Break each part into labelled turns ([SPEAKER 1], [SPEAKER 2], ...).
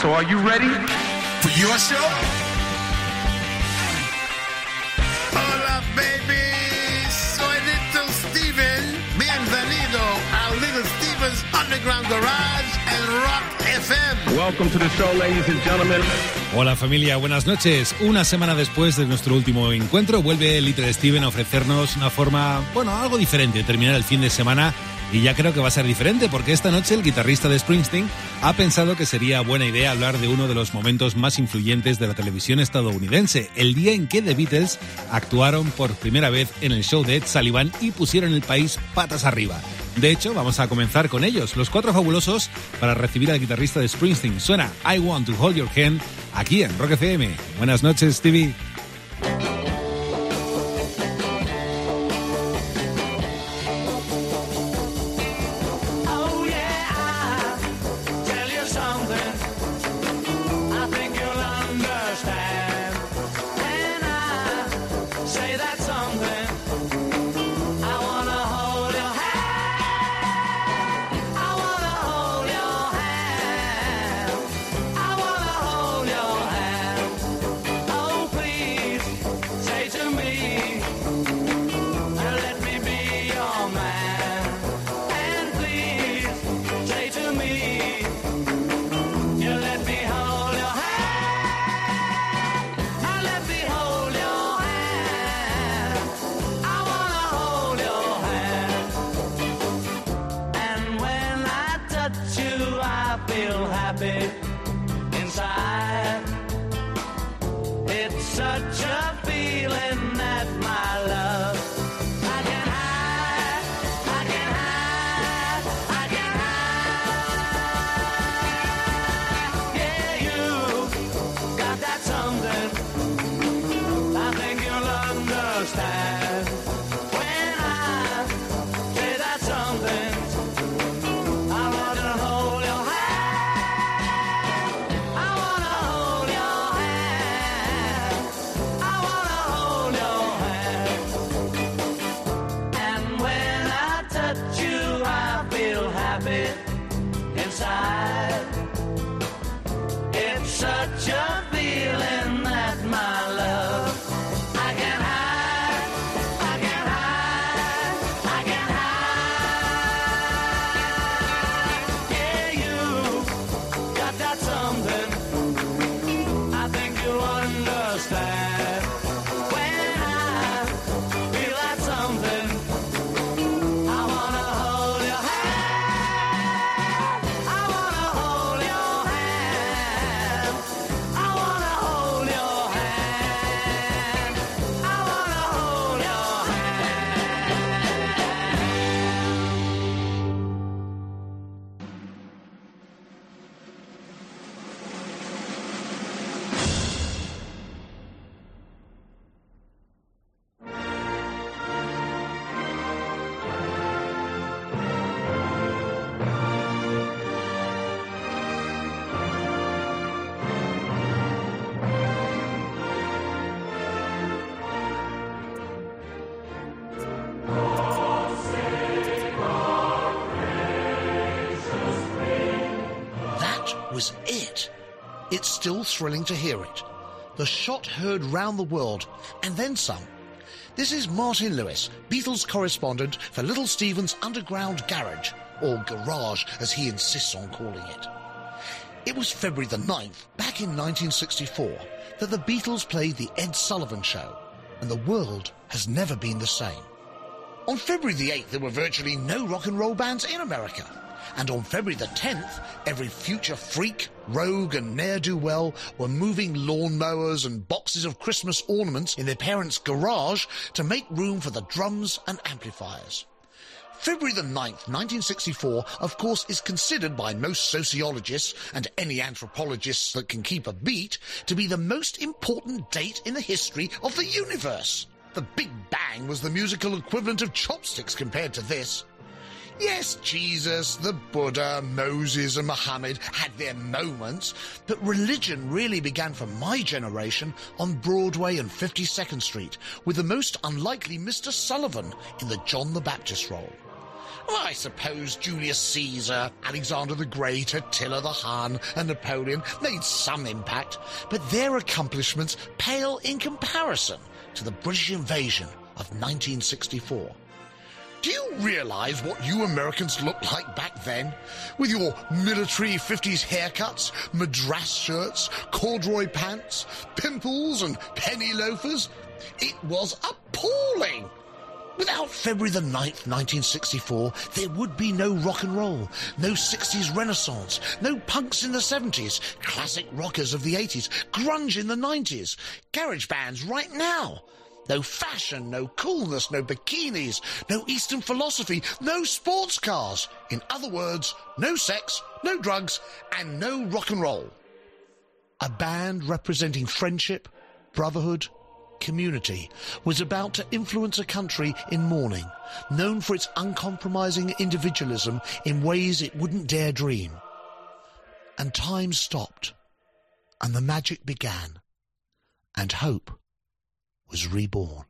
[SPEAKER 1] So are you ready?
[SPEAKER 2] For your show? Hola, baby. Soy Little Steven. Bienvenido a Little Steven's Underground Garage and Rock FM.
[SPEAKER 1] Welcome to the show, ladies and gentlemen.
[SPEAKER 3] Hola familia, buenas noches. Una semana después de nuestro último encuentro, vuelve Little Steven a ofrecernos una forma, bueno, algo diferente de terminar el fin de semana. Y ya creo que va a ser diferente porque esta noche el guitarrista de Springsteen ha pensado que sería buena idea hablar de uno de los momentos más influyentes de la televisión estadounidense, el día en que The Beatles actuaron por primera vez en el show de Ed Sullivan y pusieron el país patas arriba. De hecho, vamos a comenzar con ellos, los cuatro fabulosos, para recibir al guitarrista de Springsteen. Suena I Want to Hold Your Hand aquí en Rock FM. Buenas noches, Stevie.
[SPEAKER 4] It's
[SPEAKER 5] still thrilling to hear it. The shot heard round the world, and then some. This is Martin Lewis, Beatles correspondent for Little Steven's Underground Garage, or Garage as he insists on calling it. It was February the 9th, back in 1964, that the Beatles played the Ed Sullivan Show, and the world has never been the same. On February the 8th, there were virtually no rock and roll bands in America. And on February the 10th, every future freak, rogue, and ne'er do well were moving lawnmowers and boxes of Christmas ornaments in their parents' garage to make room for the drums and amplifiers. February the 9th, 1964, of course, is considered by most sociologists and any anthropologists that can keep a beat to be the most important date in the history of the universe. The Big Bang was the musical equivalent of chopsticks compared to this. Yes, Jesus, the Buddha, Moses, and Muhammad had their moments, but religion really began for my generation on Broadway and 52nd Street with the most unlikely Mr. Sullivan in the John the Baptist role. Well, I suppose Julius Caesar, Alexander the Great, Attila the Hun, and Napoleon made some impact, but their accomplishments pale in comparison to the British invasion of 1964. Do you realize what you Americans looked like back then? With your military 50s haircuts, madras shirts, corduroy pants, pimples, and penny loafers? It was appalling! Without February the 9th, 1964, there would be no rock and roll, no 60s renaissance, no punks in the 70s, classic rockers of the 80s, grunge in the 90s, garage bands right now. No fashion, no coolness, no bikinis, no Eastern philosophy, no sports cars. In other words, no sex, no drugs, and no rock and roll. A band representing friendship, brotherhood, community was about to influence a country in mourning, known for its uncompromising individualism in ways it wouldn't dare dream. And time stopped, and the magic began, and hope was reborn.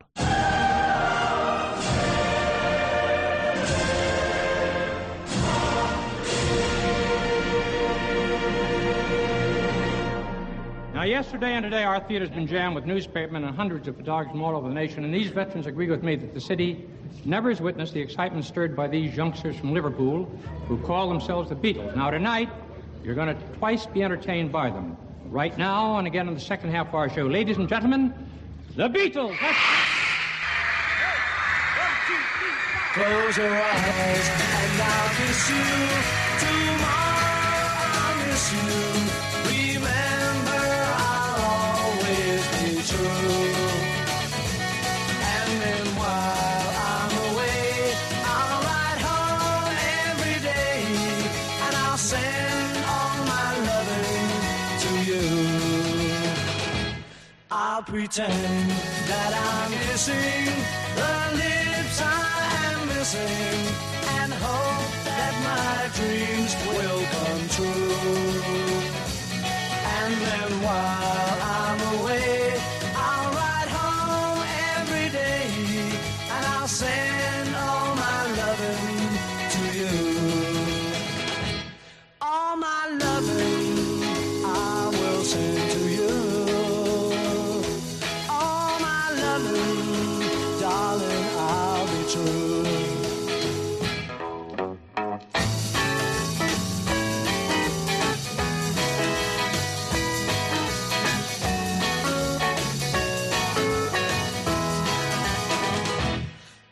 [SPEAKER 6] Now, yesterday and today, our theater's been jammed with newspapermen and hundreds of photographers from all over the nation, and these veterans agree with me that the city never has witnessed the excitement stirred by these youngsters from Liverpool who call themselves the Beatles. Now, tonight, you're going to twice be entertained by them. Right now, and again in the second half of our show. Ladies and gentlemen, the Beatles! That's-
[SPEAKER 3] Close your eyes and I'll kiss you. Tomorrow I'll miss you. Remember, I'll always be true. And then while I'm away, I'll ride home every day. And I'll send all my loving to you. I'll pretend that I'm kissing the lips I am missing and hope that my dreams will come true. And then while I'm away, I'll ride home every day and I'll send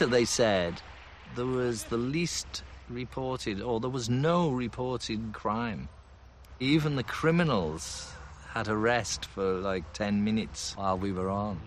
[SPEAKER 7] later they said there was the least reported, or there was no reported crime. Even the criminals had a rest for like 10 minutes while we were on.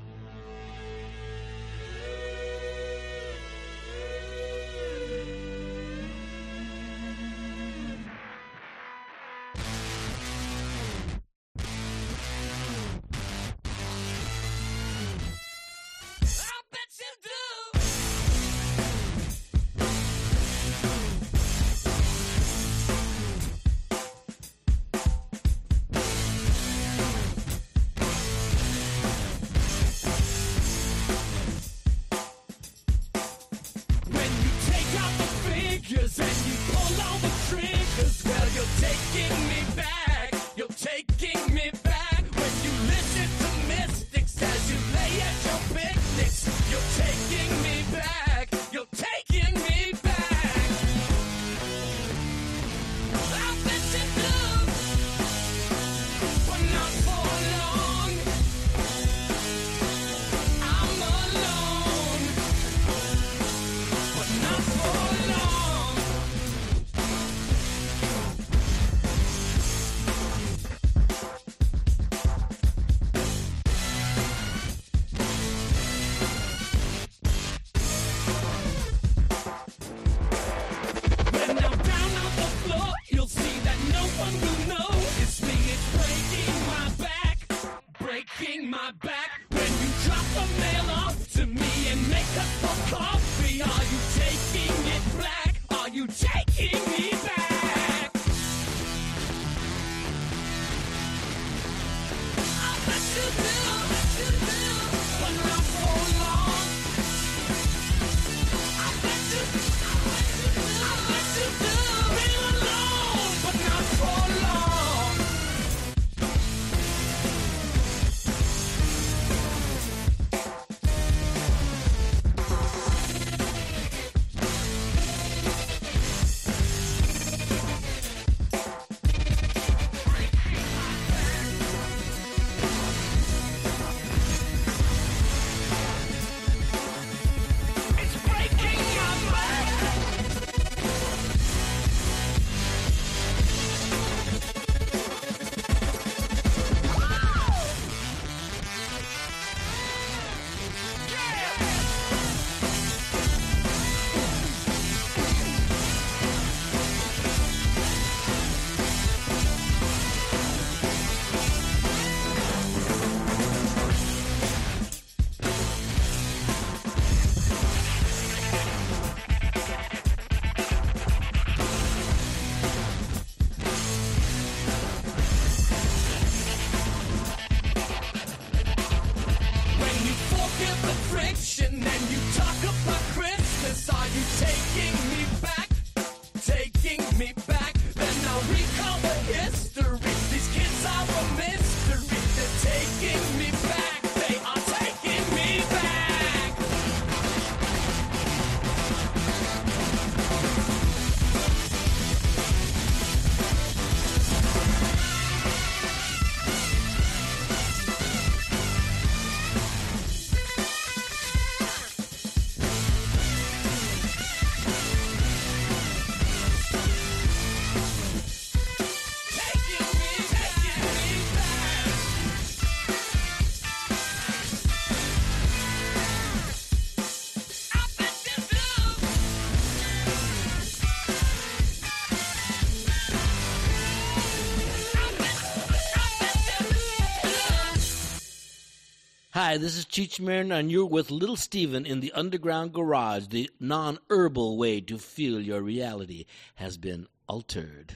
[SPEAKER 8] Hi, this is Cheech Marin, and you're with Little Steven in the Underground Garage. The non herbal way to feel your reality has been altered.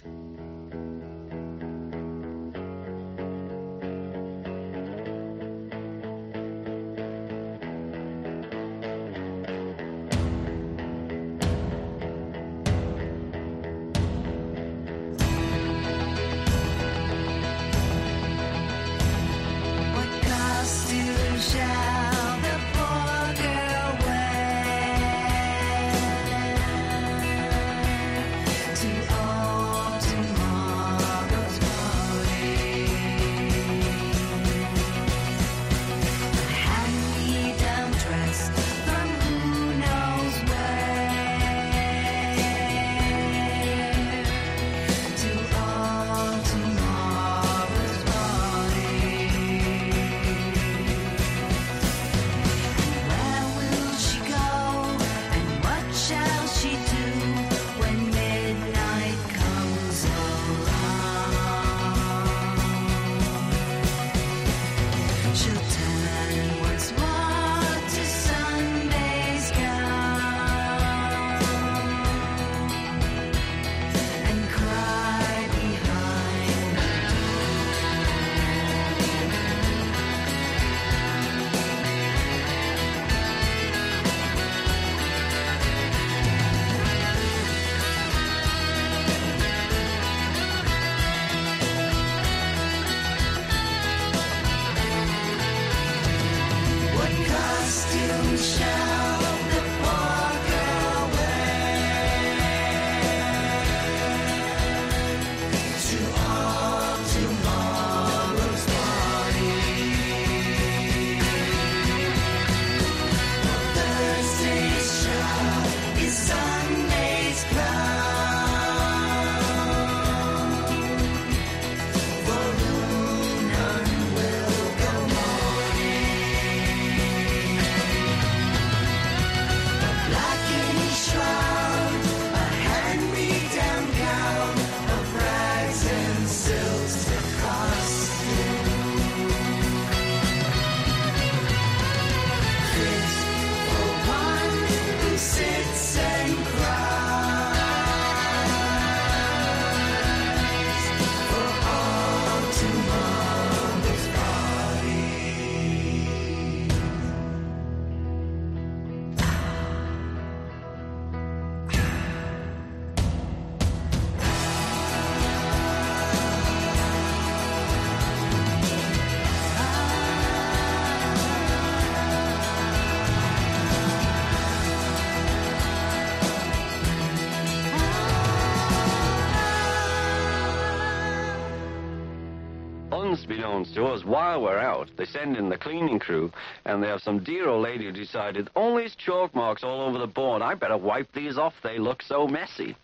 [SPEAKER 9] Unbeknownst to us, while we're out, they send in the cleaning crew, and they have some dear old lady who decided, all these chalk marks all over the board, I better wipe these off, they look so messy.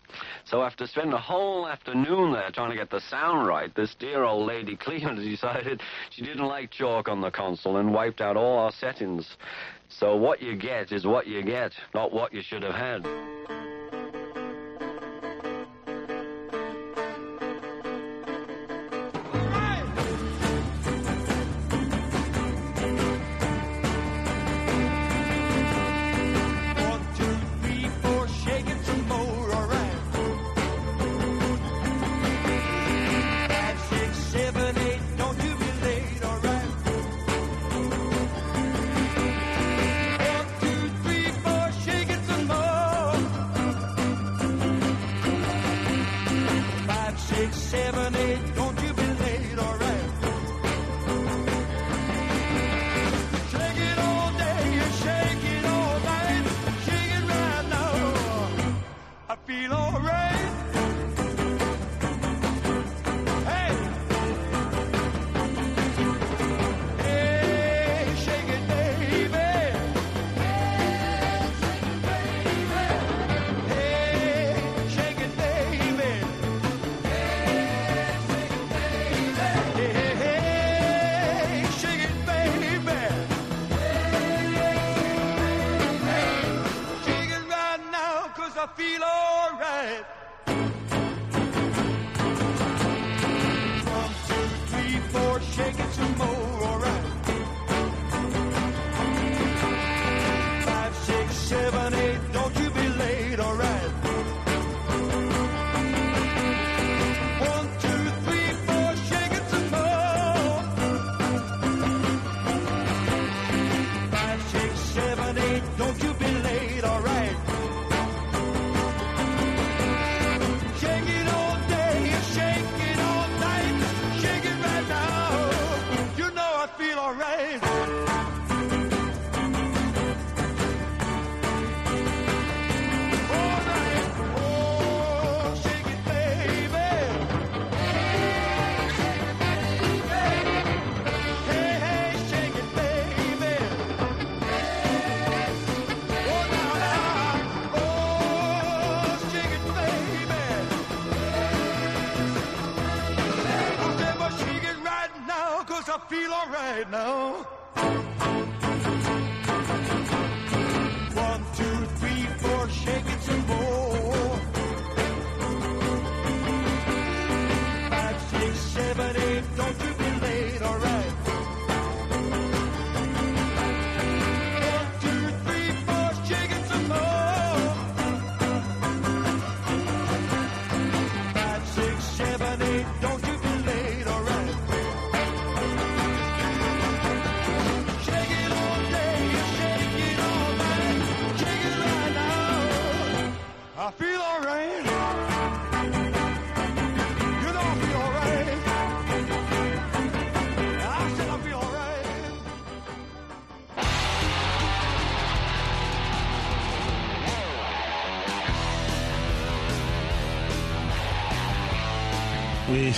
[SPEAKER 9] So after spending a whole afternoon there trying to get the sound right, this dear old lady cleaner decided she didn't like chalk on the console and wiped out all our settings. So what you get is what you get, not what you should have had.
[SPEAKER 10] Feel Alright now.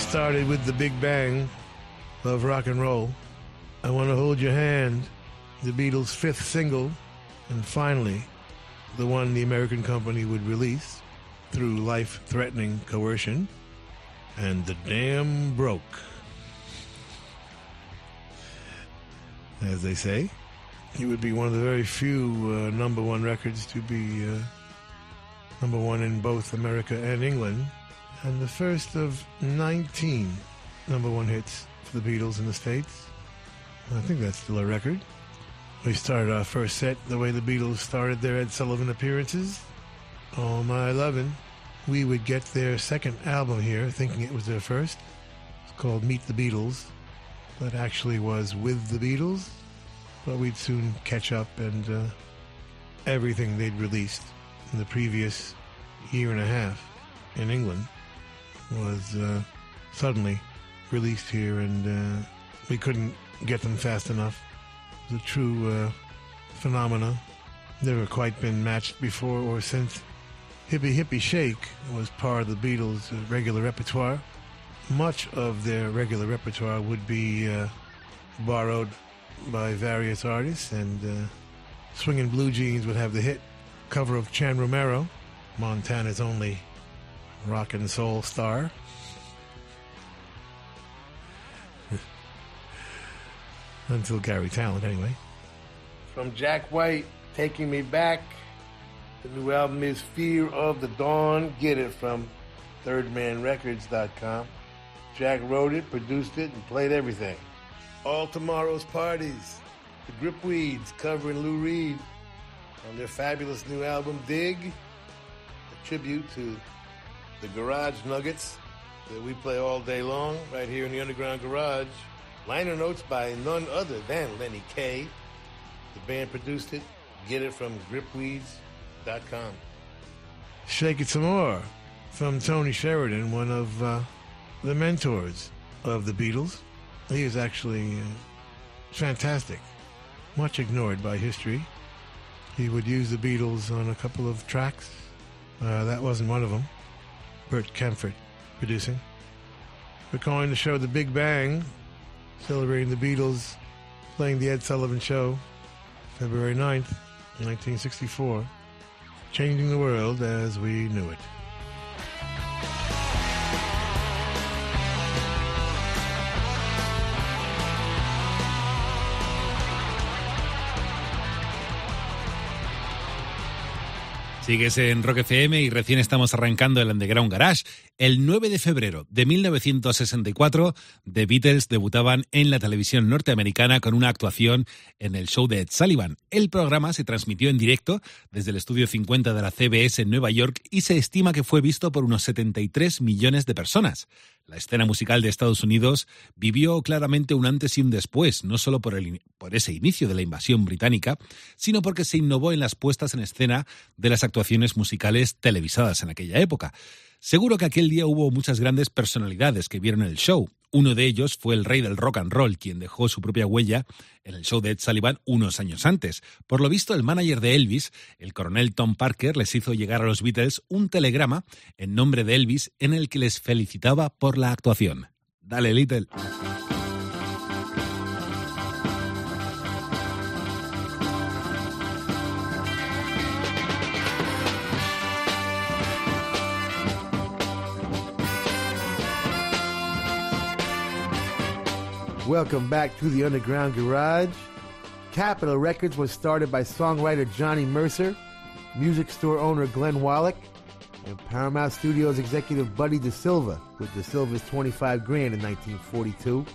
[SPEAKER 11] Started with the Big Bang of rock and roll. I Want to Hold Your Hand, the Beatles' fifth single, and finally, the one the American company would release through life threatening coercion. And the dam broke. As they say, it would be one of the very few uh, number one records to be uh, number one in both America and England and the first of 19 number one hits for the Beatles in the States. I think that's still a record. We started our first set the way the Beatles started their Ed Sullivan appearances. Oh My Lovin'. We would get their second album here, thinking it was their first. It's called Meet the Beatles. That actually was with the Beatles, but we'd soon catch up and uh, everything they'd released in the previous year and a half in England was uh, suddenly released here, and uh, we couldn't get them fast enough. The true uh, phenomena, never quite been matched before or since. Hippie Hippie Shake was part of the Beatles' regular repertoire. much of their regular repertoire would be uh, borrowed by various artists, and uh, Swingin' Blue Jeans would have the hit cover of Chan Romero, Montana's only rock and soul star. Until Garry Tallent, anyway. From Jack White, Taking Me Back. The new album is Fear of the Dawn. Get it from thirdmanrecords.com. Jack wrote it, produced it, and played everything. All Tomorrow's Parties. The Gripweeds covering Lou Reed on their fabulous new album Dig. A tribute to the Garage Nuggets that we play all day long right here in the Underground Garage. Liner notes by none other than Lenny Kaye. The band produced it. Get it from gripweeds.com. Shake It Some More from Tony Sheridan, one of uh, the mentors of the Beatles. He is actually uh, fantastic, much ignored by history. He would use the Beatles on a couple of tracks. Uh, that wasn't one of them. Bert Kaempfert producing. We're calling the show The Big Bang, celebrating the Beatles playing The Ed Sullivan Show, February 9th, 1964, changing the world as we knew it.
[SPEAKER 12] Sigues en Rock FM y recién estamos arrancando el Underground Garage. El 9 de febrero de 1964, The Beatles debutaban en la televisión norteamericana con una actuación en el show de Ed Sullivan. El programa se transmitió en directo desde el estudio 50 de la CBS en Nueva York y se estima que fue visto por unos 73 millones de personas. La escena musical de Estados Unidos vivió claramente un antes y un después, no solo por, por ese inicio de la invasión británica, sino porque se innovó en las puestas en escena de las actuaciones musicales televisadas en aquella época. Seguro que aquel día hubo muchas grandes personalidades que vieron el show. Uno de ellos fue el rey del rock and roll, quien dejó su propia huella en el show de Ed Sullivan unos años antes. Por lo visto, el manager de Elvis, el coronel Tom Parker, les hizo llegar a los Beatles un telegrama en nombre de Elvis en el que les felicitaba por la actuación. Dale, Little.
[SPEAKER 13] Welcome back to the Underground Garage. Capitol Records was started by songwriter Johnny Mercer, music store owner Glenn Wallichs, and Paramount Studios executive Buddy DeSylva, with DeSylva's 25 grand in 1942.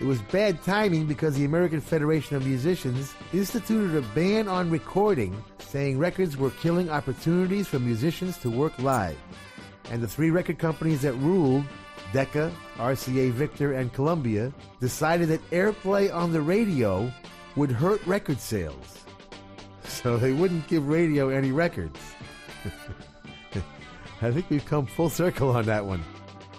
[SPEAKER 13] It was bad timing because the American Federation of Musicians instituted a ban on recording, saying records were killing opportunities for musicians to work live. And the three record companies that ruled Decca, RCA Victor, and Columbia decided that airplay on the radio would hurt record sales. So they wouldn't give radio any records. I think we've come full circle on that one.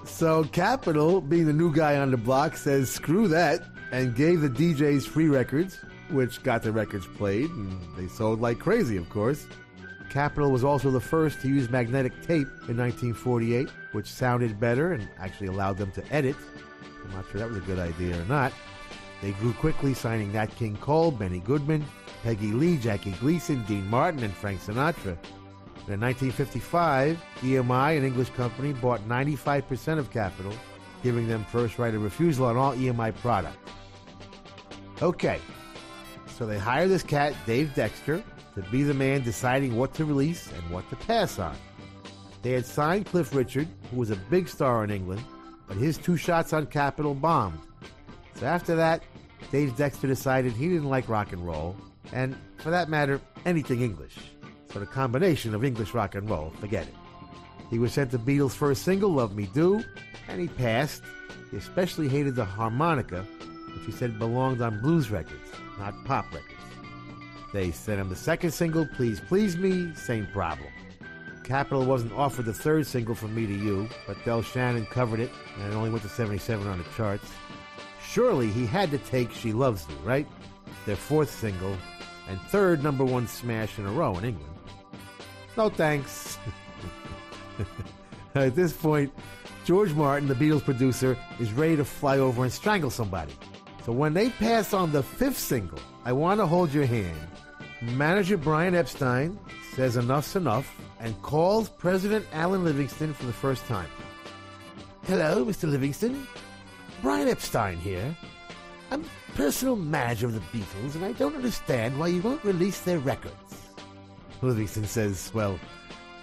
[SPEAKER 13] So Capitol, being the new guy on the block, says screw that and gave the DJs free records, which got the records played, and they sold like crazy, of course. Capitol was also the first to use magnetic tape in 1948, which sounded better and actually allowed them to edit. I'm not sure that was a good idea or not. They grew quickly, signing Nat King Cole, Benny Goodman, Peggy Lee, Jackie Gleason, Dean Martin, and Frank Sinatra. In 1955, EMI, an English company, bought 95% of Capitol, giving them first right of refusal on all EMI products. Okay, so they hire this cat, Dave Dexter, to be the man deciding what to release and what to pass on. They had signed Cliff Richard, who was a big star in England, but his two shots on Capitol bombed. So after that, Dave Dexter decided he didn't like rock and roll, and for that matter, anything English. So the combination of English rock and roll, forget it. He was sent the Beatles' first single, Love Me Do, and he passed. He especially hated the harmonica, which he said belonged on blues records, not pop records. They sent him the second single, Please Please Me, same problem. Capitol wasn't offered the third single from Me to You, but Del Shannon covered it, and it only went to 77 on the charts. Surely he had to take She Loves You, right? Their fourth single, and third number one smash in a row in England. No thanks. At this point, George Martin, the Beatles producer, is ready to fly over and strangle somebody. So when they pass on the fifth single, I Want to Hold Your Hand, manager Brian Epstein says enough's enough and calls President Alan Livingston for the first time. Hello, Mr. Livingston. Brian Epstein here. I'm personal manager of the Beatles, and I don't understand why you won't release their records. Livingston says, Well,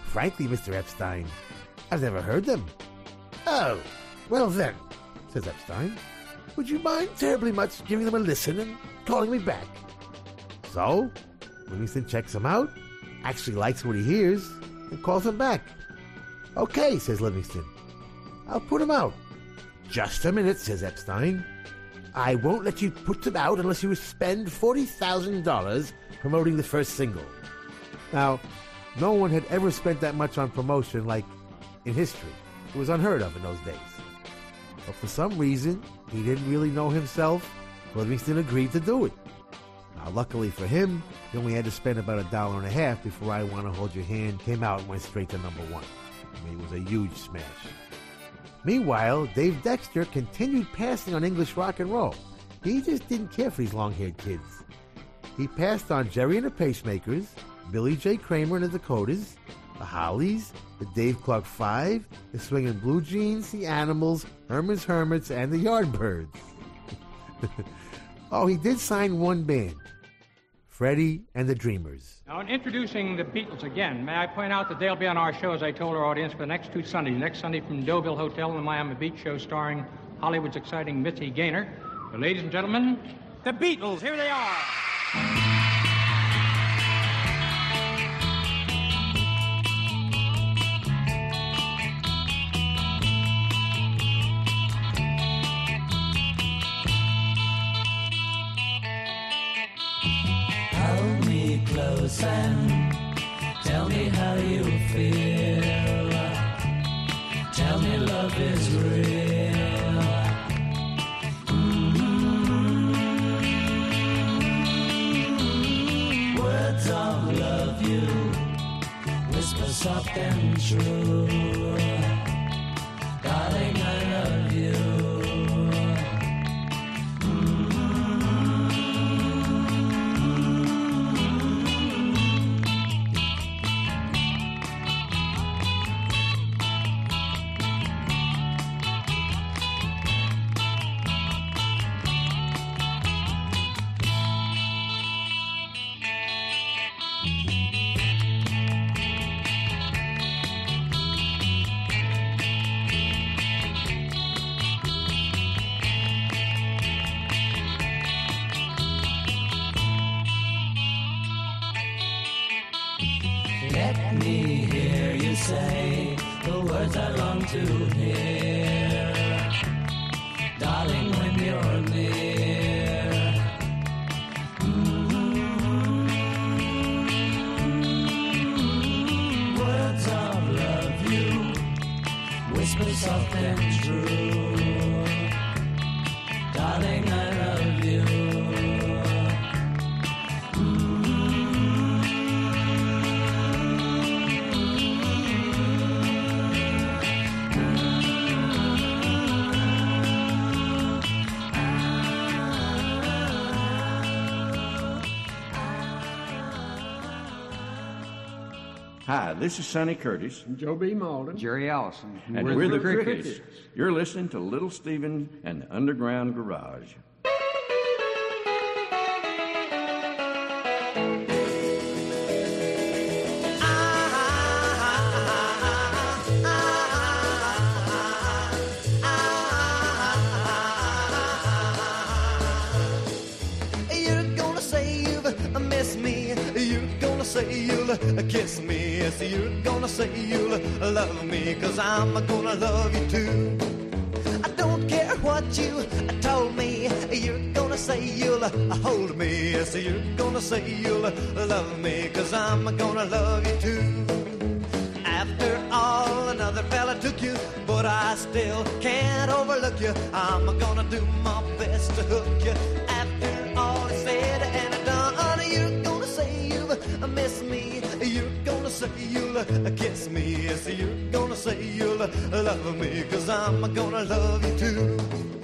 [SPEAKER 13] frankly, Mr. Epstein, I've never heard them. Oh, well then, says Epstein, would you mind terribly much giving them a listen and calling me back? So, Livingston checks him out, actually likes what he hears, and calls him back. Okay, says Livingston. I'll put him out. Just a minute, says Epstein. I won't let you put them out unless you spend $40,000 promoting the first single. Now, no one had ever spent that much on promotion like in history. It was unheard of in those days. But for some reason, he didn't really know himself. Livingston agreed to do it. Luckily for him, he only had to spend about a dollar and a half before I Want to Hold Your Hand came out and went straight to number one. I mean, it was a huge smash. Meanwhile, Dave Dexter continued passing on English rock and roll. He just didn't care for these long haired kids. He passed on Gerry and the Pacemakers, Billy J. Kramer and the Dakotas, the Hollies, the Dave Clark Five, the Swingin' Blue Jeans, the Animals, Herman's Hermits, and the Yardbirds. oh, he did sign one band Freddie and the Dreamers.
[SPEAKER 6] Now, in introducing the Beatles again, may I point out that they'll be on our show, as I told our audience, for the next two Sundays. Next Sunday from Deauville Hotel in the Miami Beach show starring Hollywood's exciting Mitzi Gaynor. So, ladies and gentlemen, the Beatles, here they are.
[SPEAKER 3] Close and tell me how you feel. Tell me love is real. Mm. Words of love you whisper soft and true. Darling,
[SPEAKER 14] this is Sonny Curtis. Joe B. Mauldin. Jerry Allison. And we're, the, Crickets. You're listening to Little Steven and the Underground Garage.
[SPEAKER 15] Kiss me. Yes, you're gonna say you'll love me. Cause I'm gonna love you too. I don't care what you told me. You're gonna say you'll hold me. Yes, you're gonna say you'll love me. Cause I'm gonna love you too. After all, another fella took you, but I still can't overlook you. I'm gonna do my best to hook you. say you'll kiss me. Yes, you're gonna say you'll love me, cause I'm gonna love you too.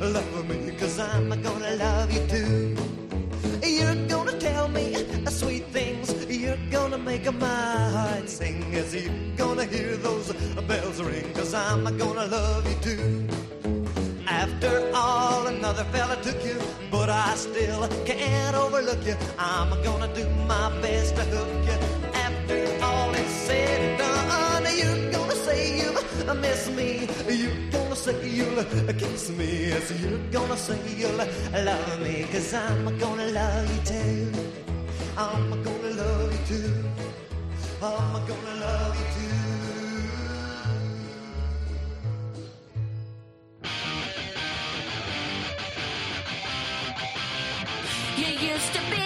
[SPEAKER 15] love me, cause I'm gonna love you too. You're gonna tell me sweet things, you're gonna make my heart sing as you're gonna hear those bells ring, cause I'm gonna love you too. After all, another fella took you, but I still can't overlook you. I'm gonna do my best to hook you. After all is said and done, you're gonna say you miss me. You say you'll kiss me. Yes, you're gonna say you'll love me. Cause I'm gonna love you too. I'm gonna love you too. I'm gonna love you too.
[SPEAKER 16] used to be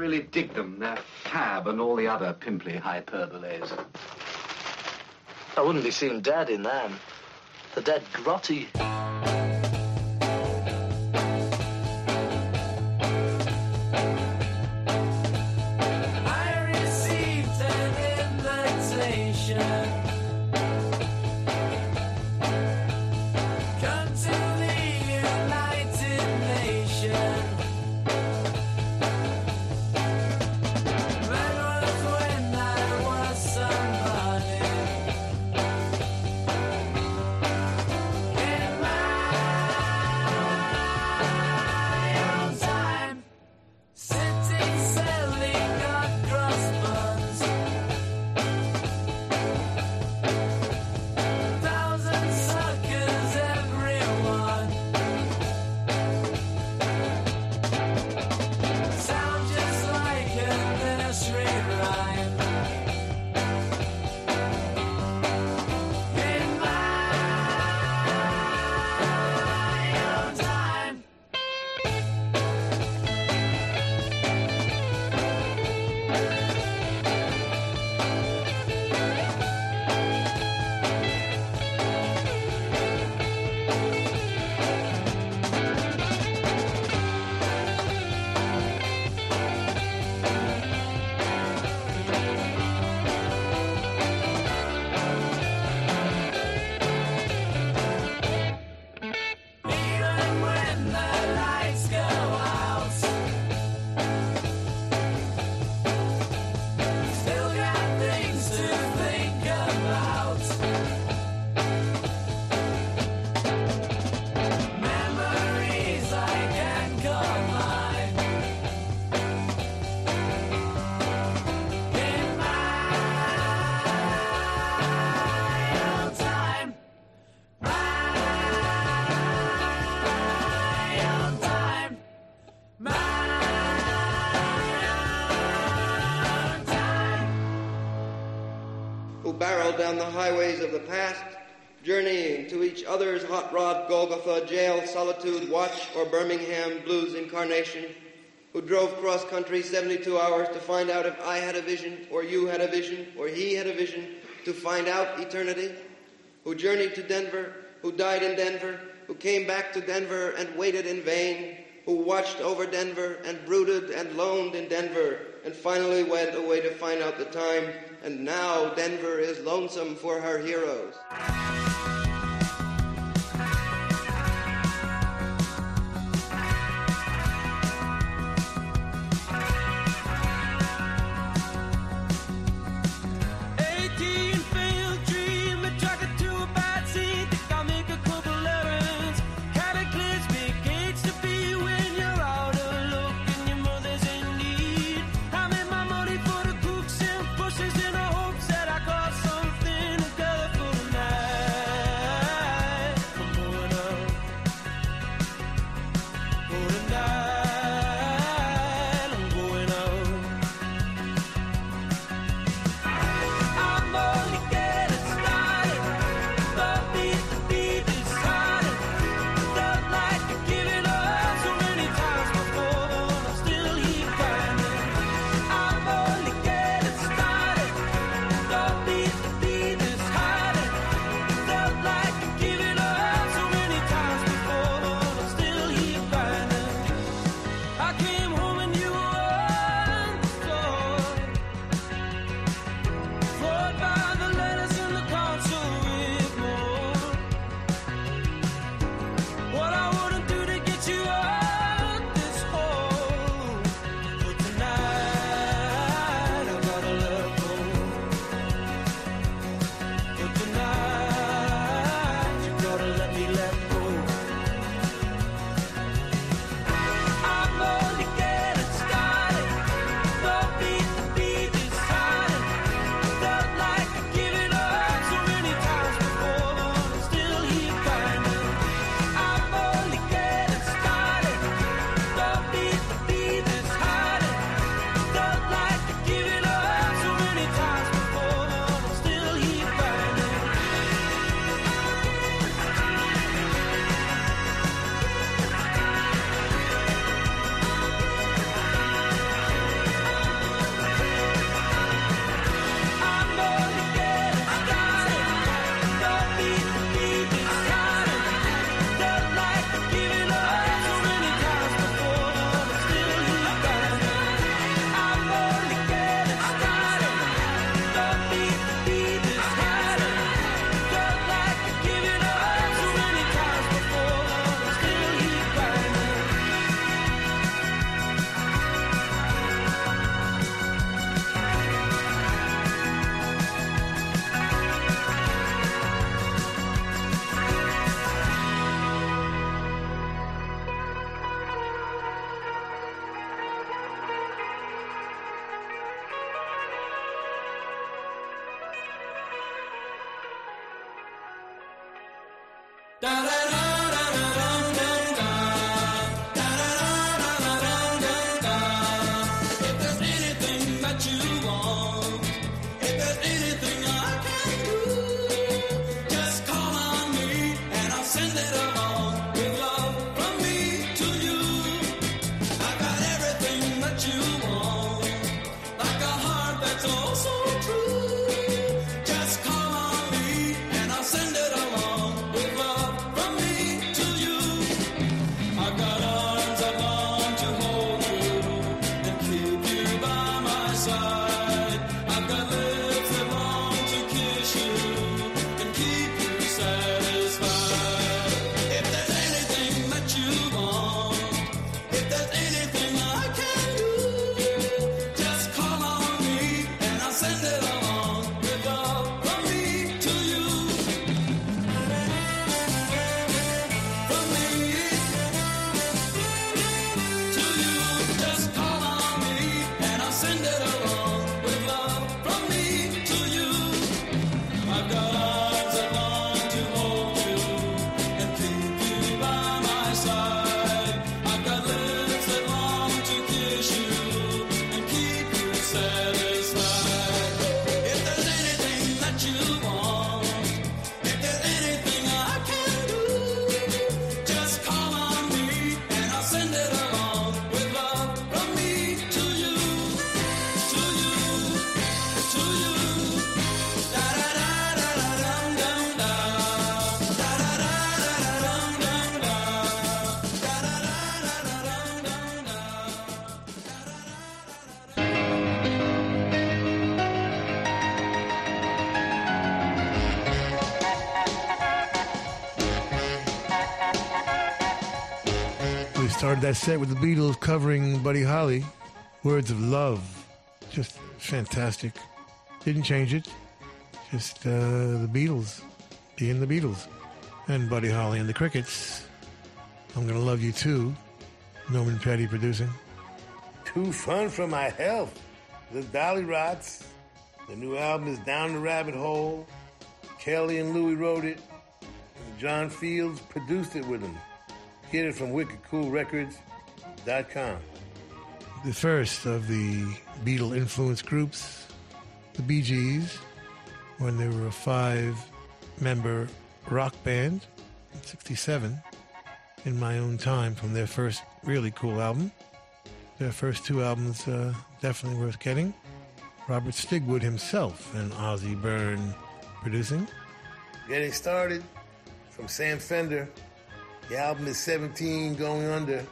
[SPEAKER 17] really dig them. They're fab and all the other pimply hyperboles.
[SPEAKER 7] I wouldn't be seeing dead in them. The dead grotty.
[SPEAKER 18] Down the highways of the past, journeying to each other's hot rod Golgotha, jail, solitude, watch, or Birmingham blues incarnation, who drove cross country 72 hours to find out if I had a vision, or you had a vision, or he had a vision, to find out eternity, who journeyed to Denver, who died in Denver, who came back to Denver and waited in vain, who watched over Denver and brooded and loaned in Denver, and finally went away to find out the time, and now Denver is lonesome for her heroes.
[SPEAKER 3] That
[SPEAKER 11] set with the Beatles covering Buddy Holly, Words of Love. Just fantastic. Didn't change it. Just uh, the Beatles being the Beatles. And Buddy Holly and the Crickets. I'm Gonna Love You Too. Norman Petty producing.
[SPEAKER 19] Too fun for my health. The Dollyrots. The new album is Down the Rabbit Hole. Kelly and Louie wrote it. John Fields produced it with them. Get it from wickedcoolrecords.com.
[SPEAKER 11] The first of the Beatle influenced groups, the Bee Gees, when they were a five member rock band in 67, in my own time, from their first really cool album. Their first two albums uh, definitely worth getting. Robert Stigwood himself and Ossie Byrne producing.
[SPEAKER 19] Getting started from Sam Fender. The album is 17 Going Under.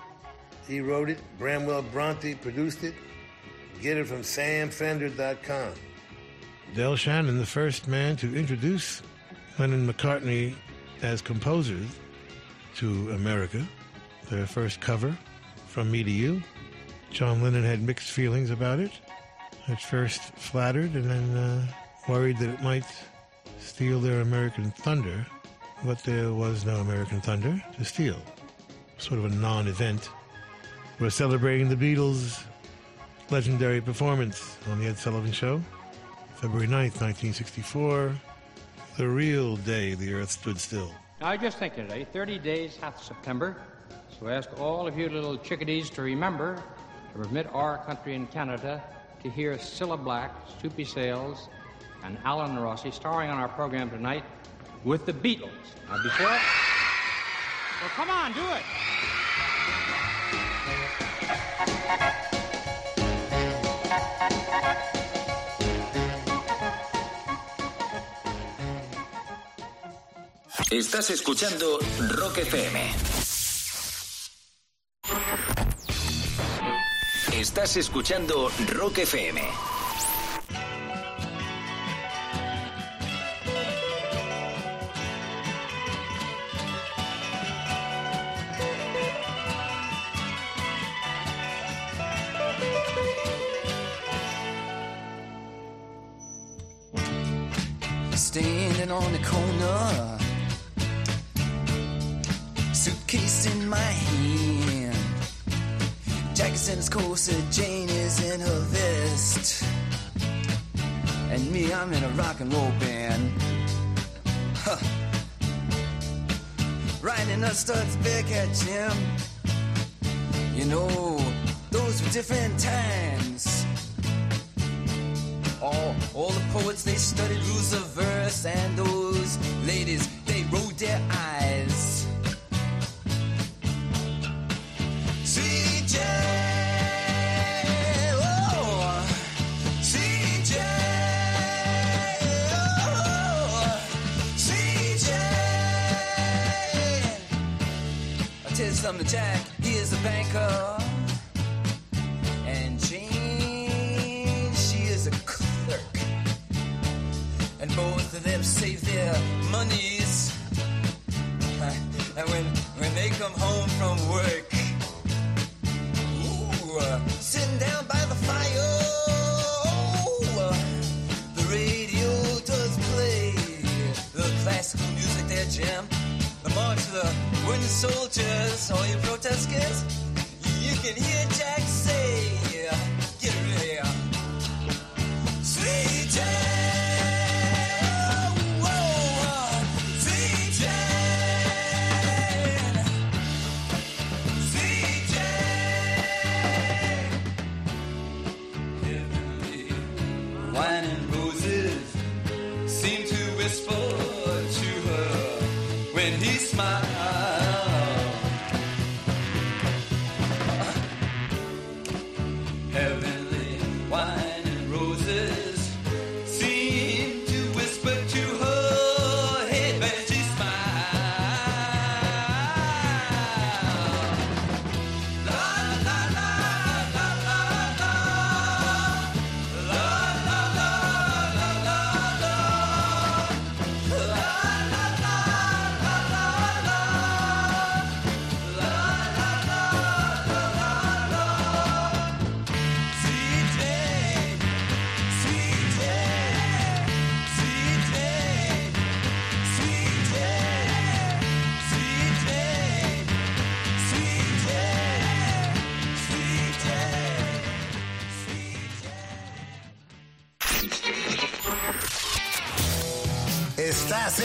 [SPEAKER 19] He wrote it. Bramwell Bronte produced it. Get it from samfender.com.
[SPEAKER 11] Del Shannon, the first man to introduce Lennon McCartney as composers to America. Their first cover, From Me to You. John Lennon had mixed feelings about it. At first flattered and then uh, worried that it might steal their American thunder, but there was no American thunder to steal. Sort of a non event. We're celebrating the Beatles' legendary performance on The Ed Sullivan Show, February 9th, 1964, the real day the earth stood still.
[SPEAKER 6] Now, I just think today, 30 days hath September, so I ask all of you little chickadees to remember to permit our country in Canada to hear Cilla Black, Soupy Sales, and Alan Rossi starring on our program tonight with the Beatles. Now, before. Well, come on, do it.
[SPEAKER 20] Estás escuchando Rock FM. Estás escuchando Rock FM.
[SPEAKER 21] Studs Bearcat Jim. You know, those were different times. Tell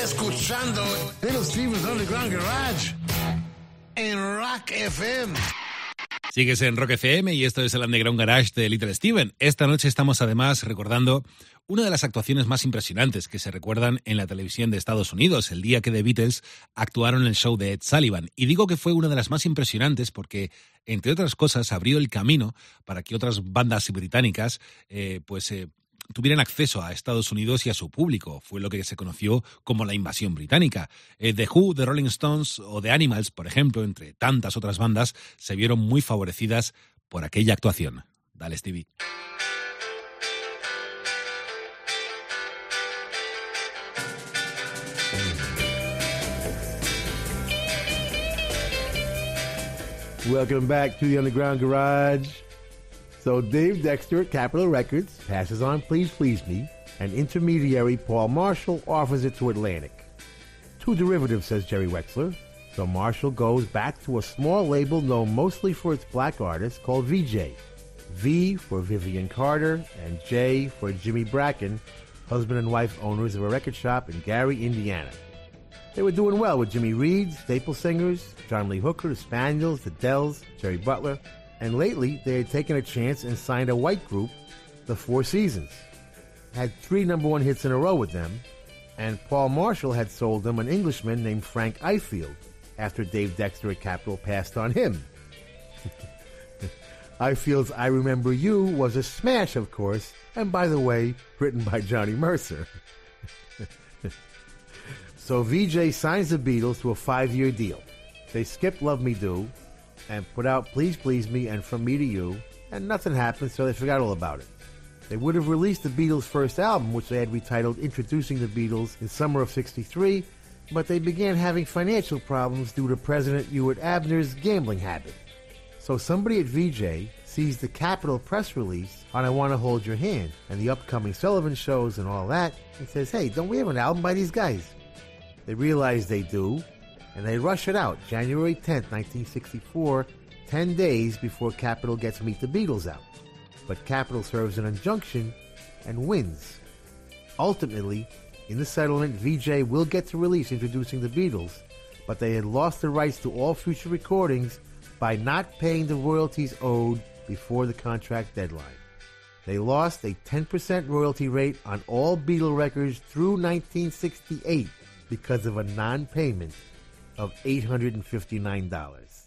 [SPEAKER 22] escuchando Little Steven's Underground Garage en Rock FM.
[SPEAKER 12] Sigues en Rock FM y esto es el Underground Garage de Little Steven. Esta noche estamos además recordando una de las actuaciones más impresionantes que se recuerdan en la televisión de Estados Unidos, el día que The Beatles actuaron en el show de Ed Sullivan. Y digo que fue una de las más impresionantes porque, entre otras cosas, abrió el camino para que otras bandas británicas eh, pues eh, tuvieran acceso a Estados Unidos y a su público. Fue lo que se conoció como la invasión británica. Eh, The Who, The Rolling Stones o The Animals, por ejemplo, entre tantas otras bandas, se vieron muy favorecidas por aquella actuación. Dale, Stevie.
[SPEAKER 13] Welcome back to the Underground Garage. So Dave Dexter at Capitol Records passes on Please Please Me, and intermediary Paul Marshall offers it to Atlantic. Too derivative, says Jerry Wexler. So Marshall goes back to a small label known mostly for its black artists called Vee-Jay. V for Vivian Carter and J for Jimmy Bracken, husband and wife owners of a record shop in Gary, Indiana. They were doing well with Jimmy Reed, Staple Singers, John Lee Hooker, the Spaniels, the Dells, Jerry Butler, and lately they had taken a chance and signed a white group, the Four Seasons. Had three number one hits in a row with them, and Paul Marshall had sold them an Englishman named Frank Ifield after Dave Dexter at Capitol passed on him. Ifield's I Remember You was a smash, of course, and by the way, written by Johnny Mercer. so Vee-Jay signs the Beatles to a five year deal. They skip Love Me Do and put out Please Please Me and From Me to You, and nothing happened, so they forgot all about it. They would have released the Beatles' first album, which they had retitled Introducing the Beatles, in summer of 63, but they began having financial problems due to President Ewart Abner's gambling habit. So somebody at Vee-Jay sees the Capitol press release on I Want to Hold Your Hand and the upcoming Sullivan shows and all that, and says, hey, don't we have an album by these guys? They realize they do, and they rush it out January 10th, 1964, 10 days before Capitol gets Meet the Beatles out. But Capitol serves an injunction and wins. Ultimately, in the settlement, Vee-Jay will get to release Introducing the Beatles, but they had lost the rights to all future recordings by not paying the royalties owed before the contract deadline. They lost a 10% royalty rate on all Beatle records through 1968 because of a non payment of $859.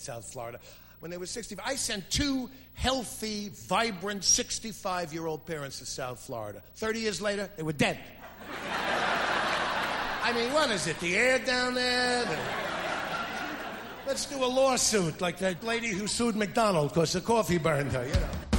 [SPEAKER 2] South Florida when they were 65. I sent two healthy, vibrant 65 year old parents to South Florida. 30 years later, they were dead. I mean, what is it? The air down there? The... Let's do a lawsuit like that lady who sued McDonald because the coffee burned her, you know.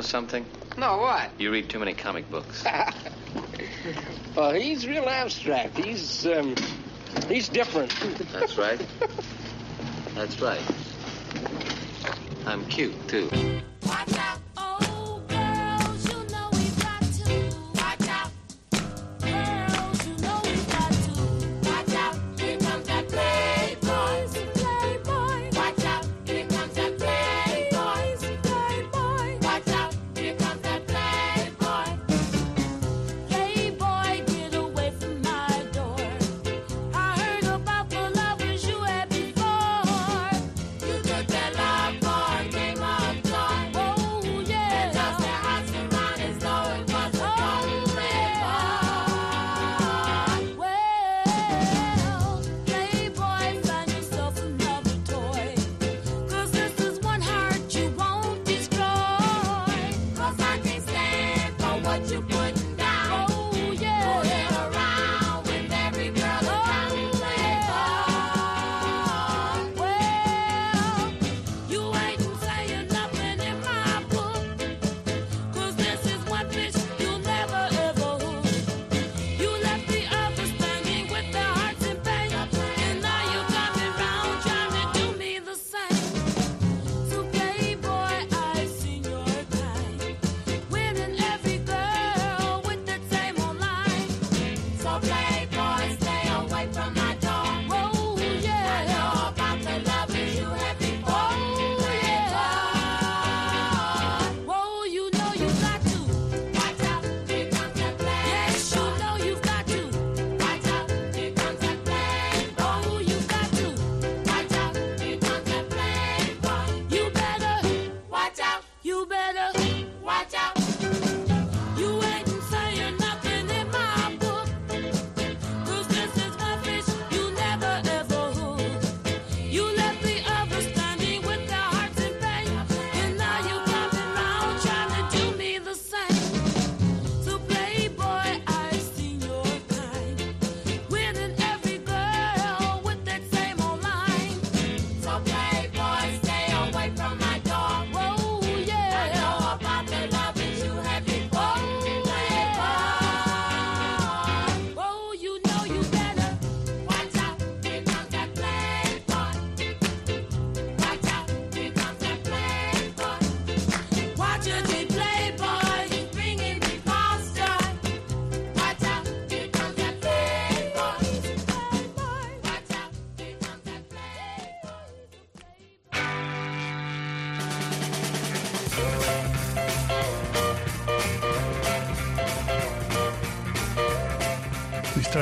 [SPEAKER 15] know
[SPEAKER 16] something?
[SPEAKER 23] No, what?
[SPEAKER 16] You read too many comic books.
[SPEAKER 23] well, he's real abstract. He's, um, he's different.
[SPEAKER 16] That's right. That's right. I'm cute, too.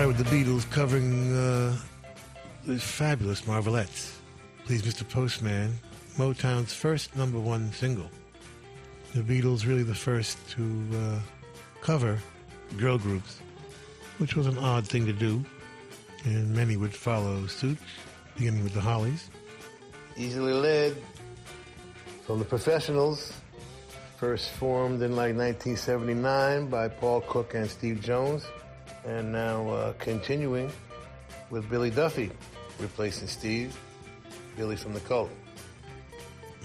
[SPEAKER 24] with the
[SPEAKER 11] Beatles covering uh, the fabulous Marvelettes. Please, Mr. Postman, Motown's first number one single. The Beatles really the first to uh, cover girl groups, which was an odd thing to do, and many would follow suit, beginning with the Hollies.
[SPEAKER 25] Easily led
[SPEAKER 3] from the professionals, first formed in like 1979 by Paul Cook and Steve Jones and now uh, continuing with Billy Duffy, replacing Steve, Billy from the Cult.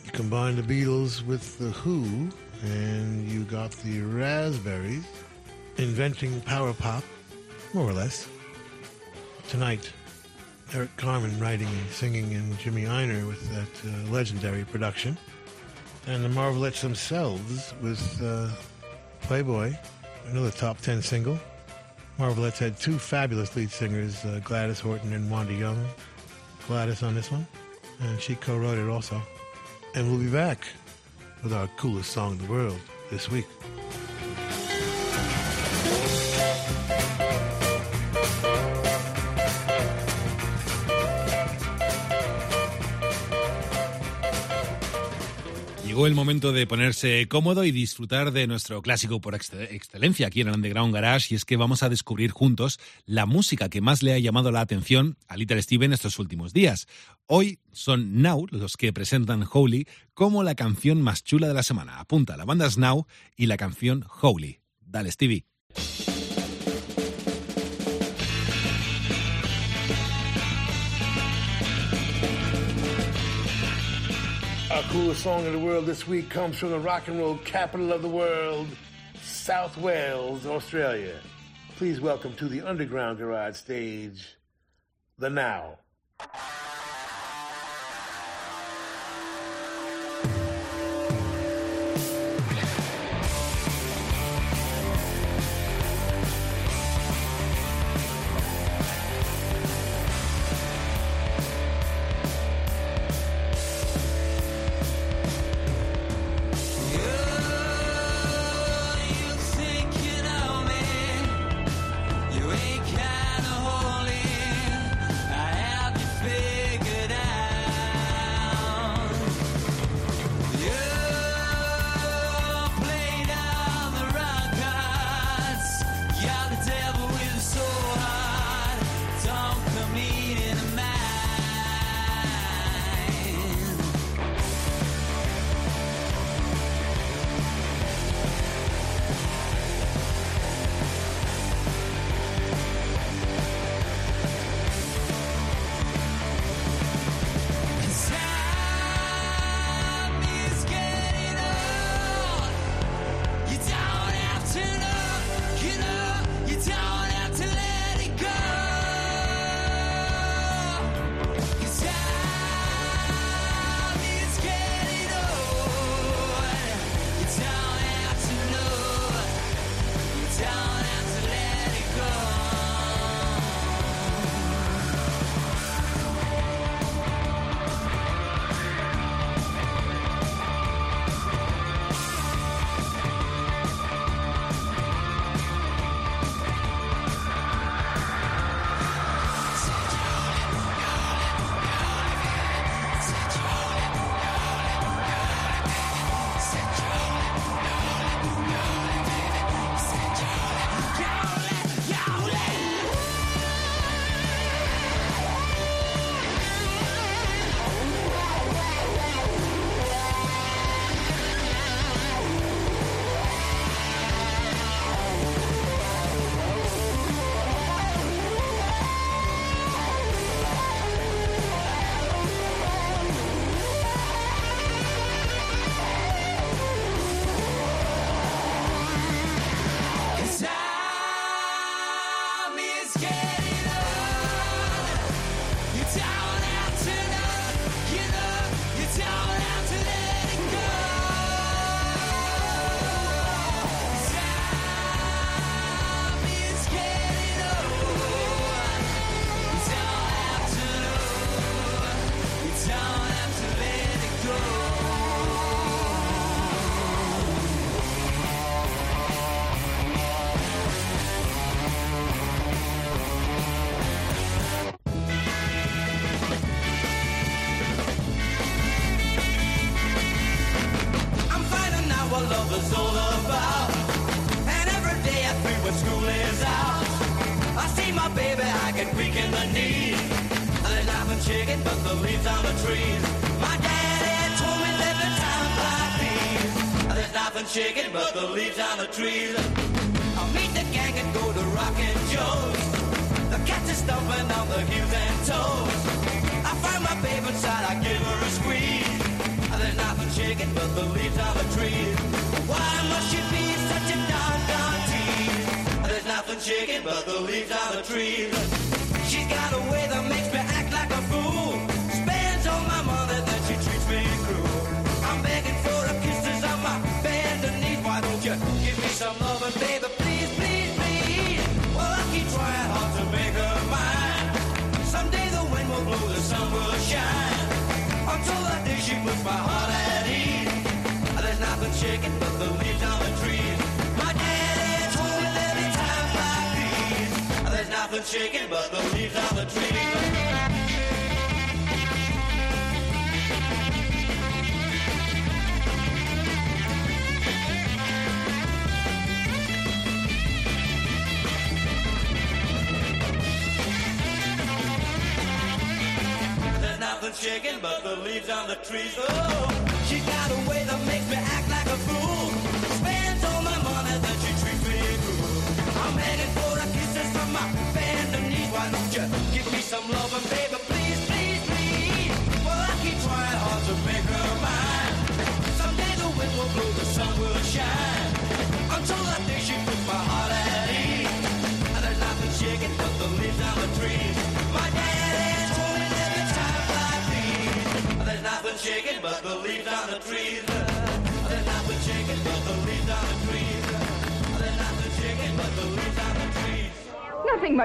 [SPEAKER 11] You combine the Beatles with the Who, and you got the Raspberries inventing power pop, more or less. Tonight, Eric Carmen writing and singing, and Jimmy Ienner with that uh, legendary production. And the Marvelettes themselves with uh, Playboy, another top 10 single. Marvelettes had two fabulous lead singers, uh, Gladys Horton and Wanda Young. Gladys on this one, and she co wrote it also. And we'll be back with our coolest song in the world this week.
[SPEAKER 12] Llegó el momento de ponerse cómodo y disfrutar de nuestro clásico por excel- excelencia aquí en el Underground Garage y es que vamos a descubrir juntos la música que más le ha llamado la atención a Little Steven estos últimos días. Hoy son Now los que presentan Holy como la canción más chula de la semana. Apunta, la banda es Now y la canción Holy. Dale, Stevie.
[SPEAKER 3] Coolest song of the world this week comes from the rock and roll capital of the world, South Wales, Australia. Please welcome to the Underground Garage stage, The Now.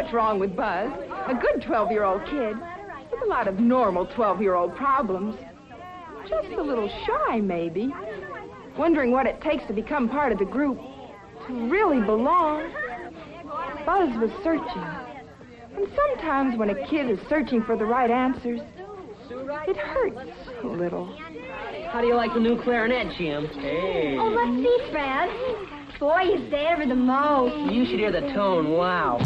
[SPEAKER 26] what's wrong with
[SPEAKER 27] Buzz. A good 12-year-old kid with a lot of normal 12-year-old problems. Just a little shy, maybe. Wondering what it takes to become part of the group. To really belong. Buzz was searching. And sometimes when a kid is searching for the right answers, it hurts a little.
[SPEAKER 28] How do you like the new clarinet, Jim? Hey.
[SPEAKER 29] Oh, let's see, Fred. Boy, you savor the most.
[SPEAKER 28] You should hear the tone. Wow.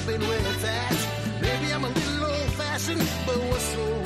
[SPEAKER 3] clubbing where it's at. Maybe I'm a little old fashioned, but what's
[SPEAKER 30] so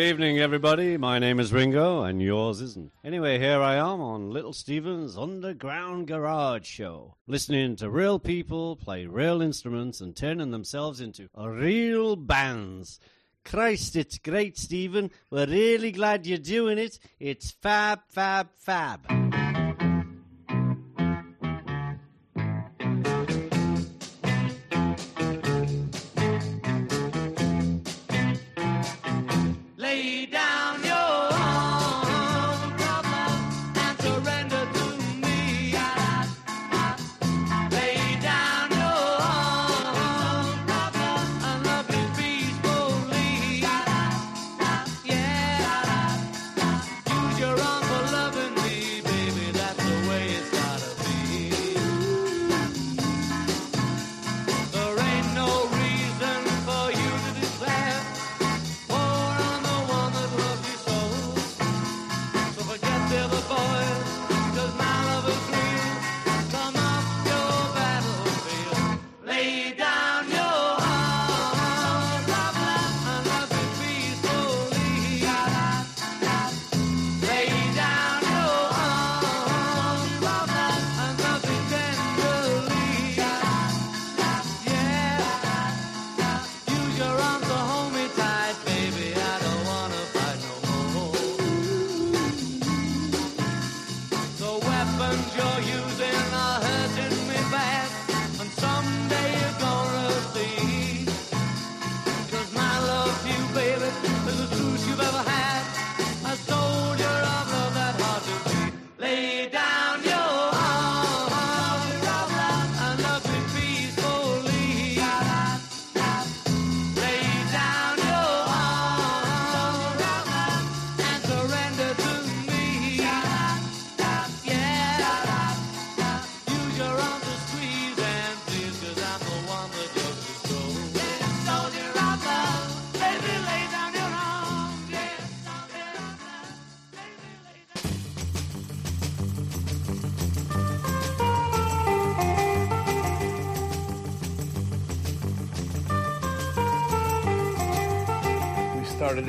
[SPEAKER 30] evening, everybody. My name is Ringo, and yours isn't. Anyway, here I am on Little Steven's Underground Garage Show, listening to real people play real instruments and turning themselves into real bands. Christ, it's great, Steven. We're really glad you're doing it. It's fab, fab, fab.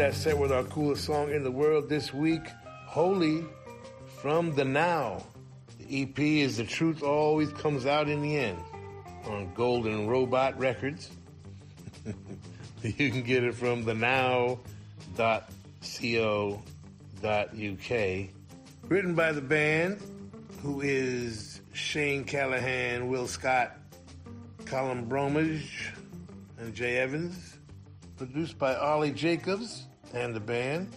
[SPEAKER 3] That
[SPEAKER 22] set with our coolest song in the world this week, Holy from the Now. The EP is The Truth Always Comes Out in the End on Golden Robot Records. you can get it from thenow.co.uk. Written by the band, who is Shane Callahan, Will Scott, Colin Bromage, and Jay Evans produced by Ollie Jacobs and the band,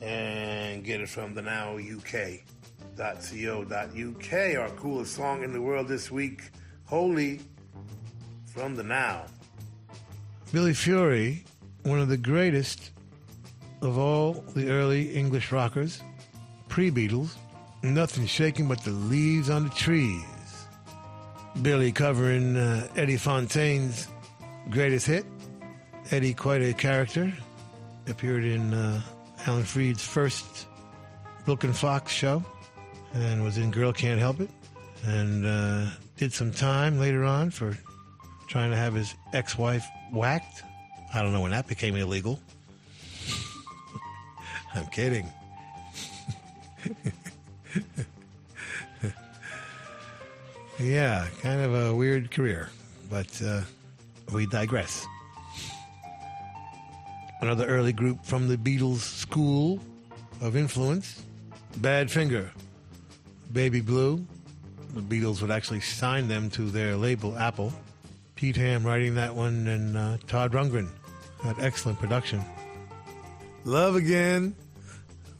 [SPEAKER 22] and get it from the now UK.co.uk. Our coolest song in the world this week, Holy from the Now.
[SPEAKER 11] Billy Fury, one of the greatest of all the early English rockers, pre Beatles, nothing shaking but the leaves on the trees. Billy covering uh, Eddie Fontaine's greatest hit. Eddie, quite a character, appeared in uh, Alan Freed's first Brooklyn Fox show and was in Girl Can't Help It and uh, did some time later on for trying to have his ex wife whacked. I don't know when that became illegal. I'm kidding. yeah, kind of a weird career, but uh, we digress. Another early group from the Beatles school of influence, Badfinger, Baby Blue. The Beatles would actually sign them to their label, Apple. Pete Ham writing that one, and uh, Todd Rundgren. That excellent production. Love Again,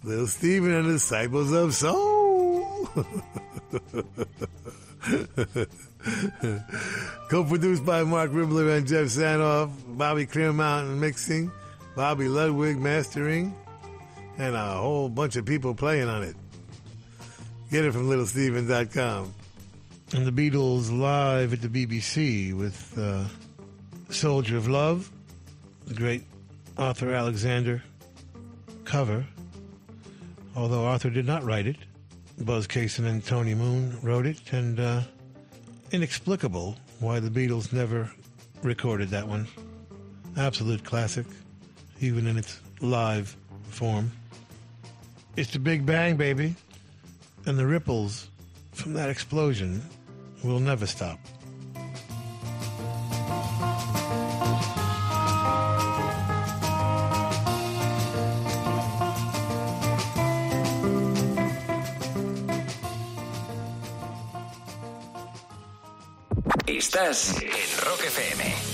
[SPEAKER 11] Little Steven and the Disciples of Soul. Co-produced by Marc Ribler and Geoff Sanoff, Bobby Clearmountain mixing, Bobby Ludwig mastering, and a whole bunch of people playing on it. Get it from littlesteven.com. And the Beatles live at the BBC with uh, Soldier of Love, the great Arthur Alexander cover, although Arthur did not write it. Buzz Cason and Tony Moon wrote it, and uh, inexplicable why the Beatles never recorded that one. Absolute classic, even in its live form. It's the Big Bang, baby. And the ripples from that explosion will never stop.
[SPEAKER 21] Estás en Rock FM.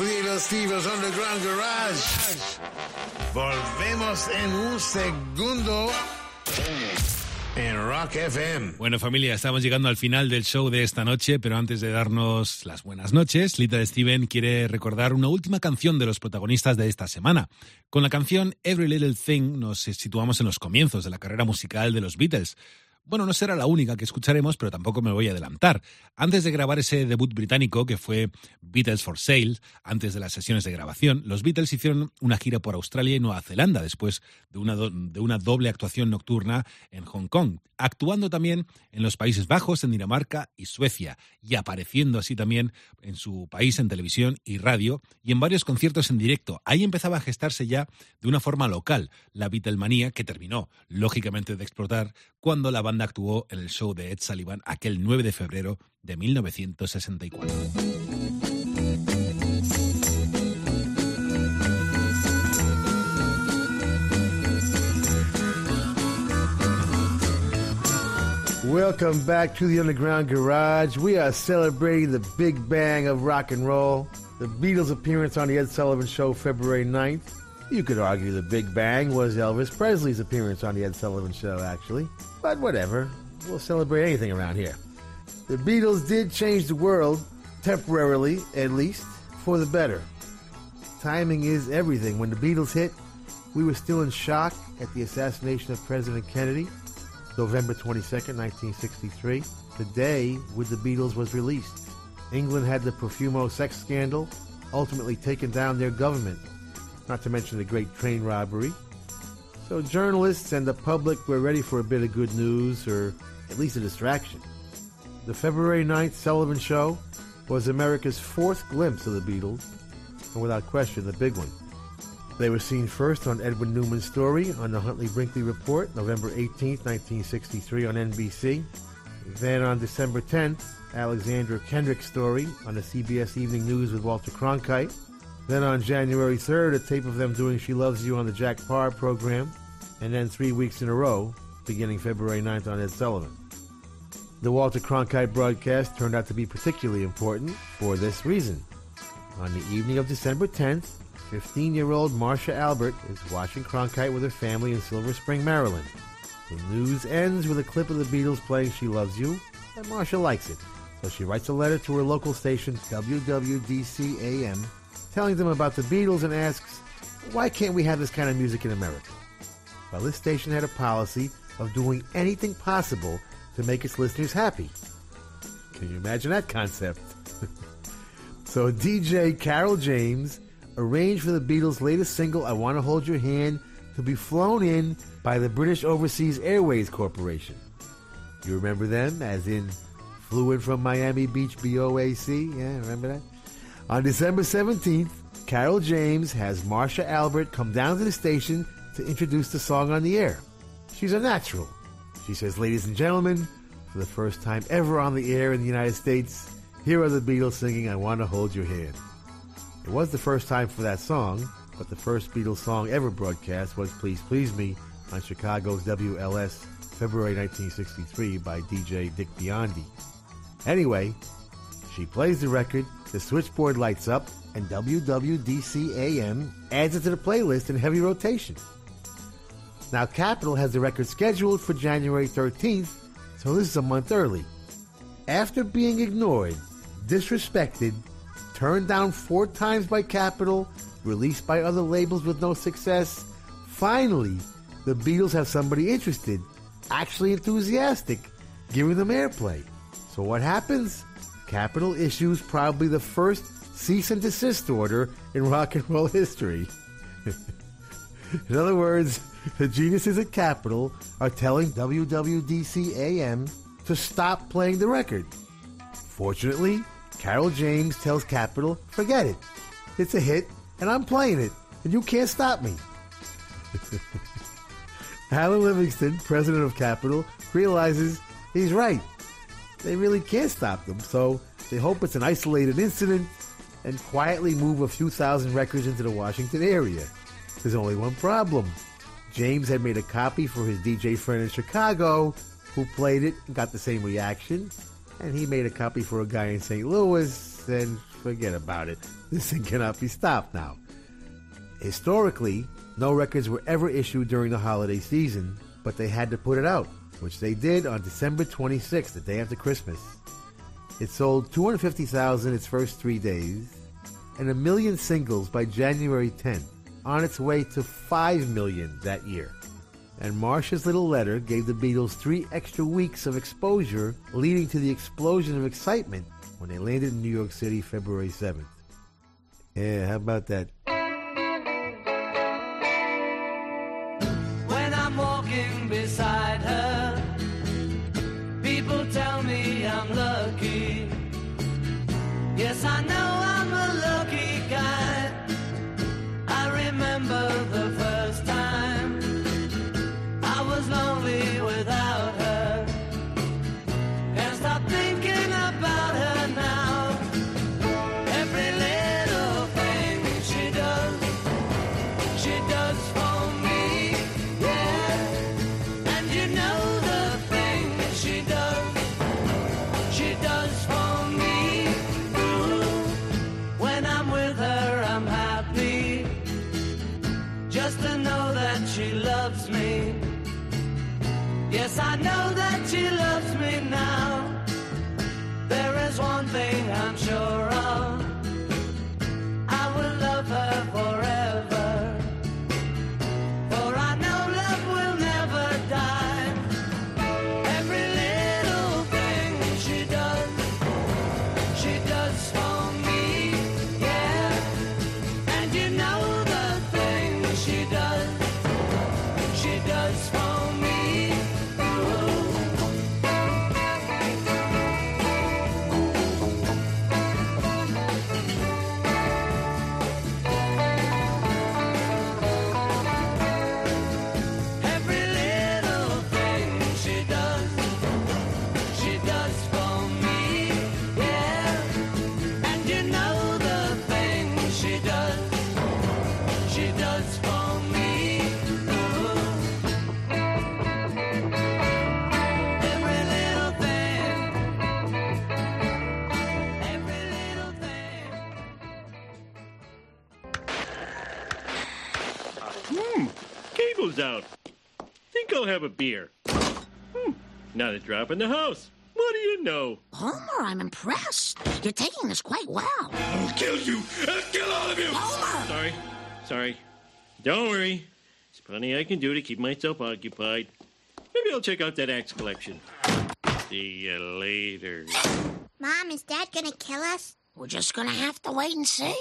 [SPEAKER 22] Little Steve's Underground Garage. Volvemos en un segundo en Rock FM.
[SPEAKER 12] Bueno, familia, estamos llegando al final del show de esta noche, pero antes de darnos las buenas noches, Little Steven quiere recordar una última canción de los protagonistas de esta semana. Con la canción Every Little Thing nos situamos en los comienzos de la carrera musical de los Beatles. Bueno, no será la única que escucharemos, pero tampoco me voy a adelantar. Antes de grabar ese debut británico que fue Beatles for Sale, antes de las sesiones de grabación, los Beatles hicieron una gira por Australia y Nueva Zelanda después de una, doble actuación nocturna en Hong Kong, actuando también en los Países Bajos, en Dinamarca y Suecia, y apareciendo así también en su país en televisión y radio y en varios conciertos en directo. Ahí empezaba a gestarse ya de una forma local la Beatlemanía que terminó, lógicamente, de explotar cuando la banda actuó en el show de Ed Sullivan aquel 9 de febrero de 1964.
[SPEAKER 13] Welcome back to the Underground Garage. We are celebrating the big bang of rock and roll. The Beatles' appearance on the Ed Sullivan Show February 9th. You could argue the big bang was Elvis Presley's appearance on the Ed Sullivan Show, actually. But whatever. we'll celebrate anything around here. The Beatles did change the world, temporarily at least, for the better. Timing is everything. When the Beatles hit, we were still in shock at the assassination of President Kennedy, November 22nd, 1963. The day With the Beatles was released. England had the Profumo sex scandal, ultimately taken down their government, not to mention the great train robbery. So journalists and the public were ready for a bit of good news, or at least a distraction. The February 9th Sullivan Show was America's fourth glimpse of the Beatles, and without question, the big one. They were seen first on Edwin Newman's story on the Huntley Brinkley Report, November 18th, 1963, on NBC. Then on December 10th, Alexander Kendrick's story on the CBS Evening News with Walter Cronkite. Then on January 3rd, a tape of them doing She Loves You on the Jack Paar program. And then three weeks in a row, beginning February 9th on Ed Sullivan. The Walter Cronkite broadcast turned out to be particularly important for this reason. On the evening of December 10th, 15-year-old Marcia Albert is watching Cronkite with her family in Silver Spring, Maryland. The news ends with a clip of the Beatles playing She Loves You, and Marcia likes it. So she writes a letter to her local station, WWDC-AM, telling them about the Beatles and asks, why can't we have this kind of music in America? Well, this station had a policy of doing anything possible to make its listeners happy. Can you imagine that concept? so DJ Carroll James arranged for the Beatles' latest single, I Want to Hold Your Hand, to be flown in by the British Overseas Airways Corporation. You remember them, as in flew in from Miami Beach BOAC? Yeah, remember that? On December 17th, Carroll James has Marcia Albert come down to the station to introduce the song on the air. She's a natural. She says, Ladies and gentlemen, for the first time ever on the air in the United States, here are the Beatles singing I Want to Hold Your Hand. It was the first time for that song, but the first Beatles song ever broadcast was Please Please Me on Chicago's WLS February 1963 by DJ Dick Biondi. Anyway, she plays the record, the switchboard lights up, and WWDC AM adds it to the playlist in heavy rotation. Now, Capitol has the record scheduled for January 13th, so this is a month early. After being ignored, disrespected, turned down four times by Capitol, released by other labels with no success, finally, the Beatles have somebody interested, actually enthusiastic, giving them airplay. So what happens? Capitol issues probably the first cease and desist order in rock and roll history. in other words, the geniuses at Capitol are telling WWDC AM to stop playing the record. Fortunately, Carroll James tells Capitol, forget it. It's a hit, and I'm playing it, and you can't stop me. Alan Livingston, president of Capitol, realizes he's right. They really can't stop them, so they hope it's an isolated incident and quietly move a few thousand records into the Washington area. There's only one problem. James had made a copy for his DJ friend in Chicago who played it and got the same reaction. And he made a copy for a guy in St. Louis and forget about it. This thing cannot be stopped now. Historically, no records were ever issued during the holiday season, but they had to put it out, which they did on December 26th, the day after Christmas. It sold 250,000 its first three days, and a million singles by January 10th, on its way to 5 million that year. And Marcia's little letter gave the Beatles three extra weeks of exposure, leading to the explosion of excitement when they landed in New York City February 7th. Yeah, how about that?
[SPEAKER 31] out. Think I'll have a beer. Hmm, not a drop in the house. What do you know?
[SPEAKER 32] Homer, I'm impressed. You're taking this quite well.
[SPEAKER 31] I'll kill you. I'll kill all of you.
[SPEAKER 32] Homer!
[SPEAKER 31] Sorry. Sorry. Don't worry. There's plenty I can do to keep myself occupied. Maybe I'll check out that axe collection. See you later.
[SPEAKER 32] Mom, is Dad gonna kill us? We're just gonna have to wait and see.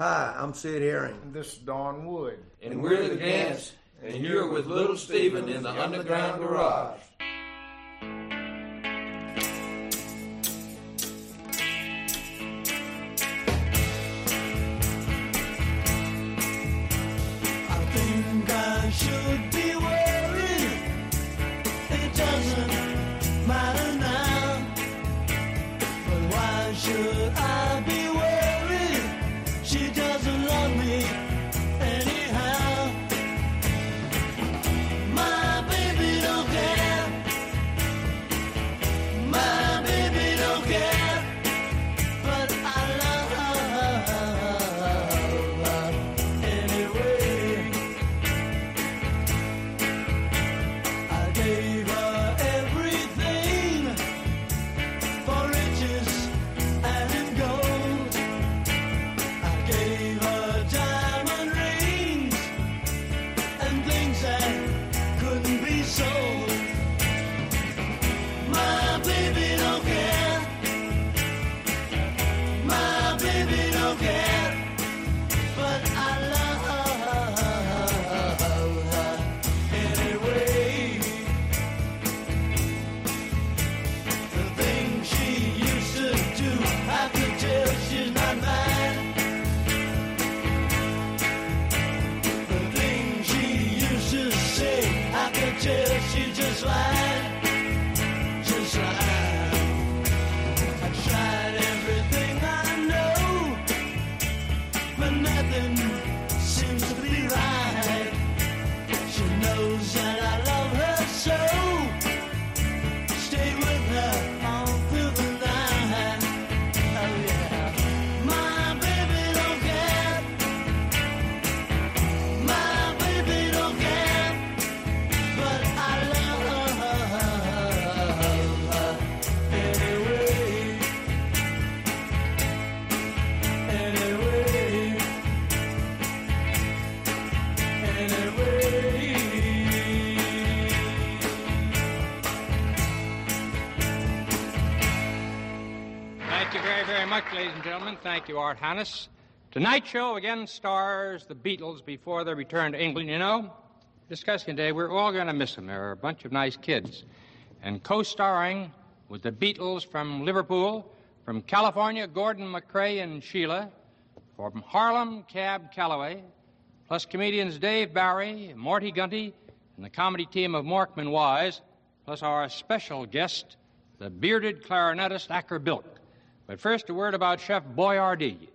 [SPEAKER 33] Hi, I'm Sid Herring.
[SPEAKER 2] And this is Don Wood.
[SPEAKER 33] And, and we're the Gants, and you're with Little Steven in the Underground Garage.
[SPEAKER 16] Thank you, Art Hannes. Tonight's show again stars the Beatles before their return to England. You know, discussing today, we're all going to miss them. They're a bunch of nice kids. And co starring with the Beatles from Liverpool, from California, Gordon MacRae and Sheila, from Harlem, Cab Calloway, plus comedians Dave Barry, Morty Gunty, and the comedy team of Morecambe Wise, plus our special guest, the bearded clarinetist Acker Bilk. But first, a word about Chef Boyardee.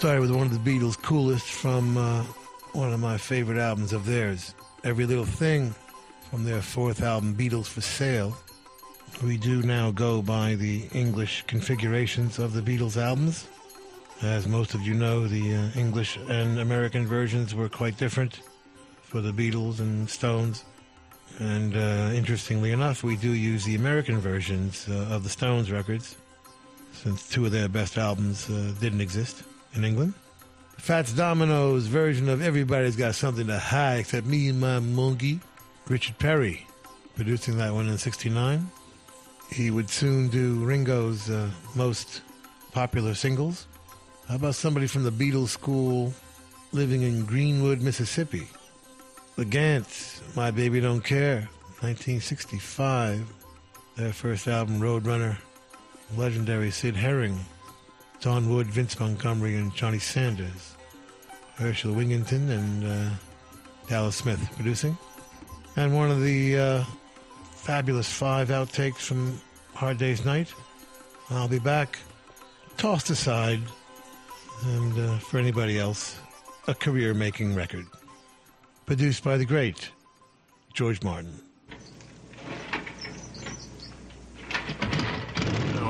[SPEAKER 11] Started with one of the Beatles' coolest from uh, one of my favorite albums of theirs, Every Little Thing, from their fourth album, Beatles for Sale. We do now go by the English configurations of the Beatles albums. As most of you know, the uh, English and American versions were quite different for the Beatles and Stones. And uh, interestingly enough, we do use the American versions uh, of the Stones records, since two of their best albums uh, didn't exist in England. Fats Domino's version of Everybody's Got Something to Hide Except Me and My Monkey, Richard Perry, producing that one in 69. He would soon do Ringo's uh, most popular singles. How about somebody from the Beatles school living in Greenwood, Mississippi? The Gants, My Baby Don't Care, 1965. Their first album, Roadrunner. Legendary Sid Herring, Don Wood, Vince Montgomery, and Johnny Sanders. Herschel Wingington and uh, Dallas Smith producing. And one of the uh, fabulous five outtakes from Hard Day's Night. I'll be back. Tossed aside. And uh, for anybody else, a career making record. Produced by the great George Martin.
[SPEAKER 31] Now I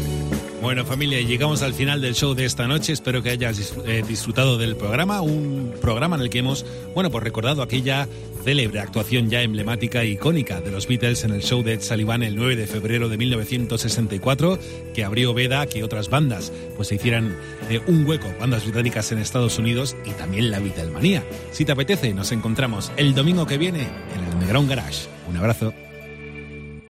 [SPEAKER 12] Bueno familia, llegamos al final del show de esta noche. Espero que hayas eh, disfrutado del programa, un programa en el que hemos, bueno, pues recordado aquella célebre actuación ya emblemática e icónica de los Beatles en el show de Ed Sullivan el 9 de febrero de 1964, que abrió veda a que otras bandas pues se hicieran eh, un hueco, bandas británicas en Estados Unidos y también la Beatlemanía. Si te apetece, nos encontramos el domingo que viene en el Underground Garage. Un abrazo.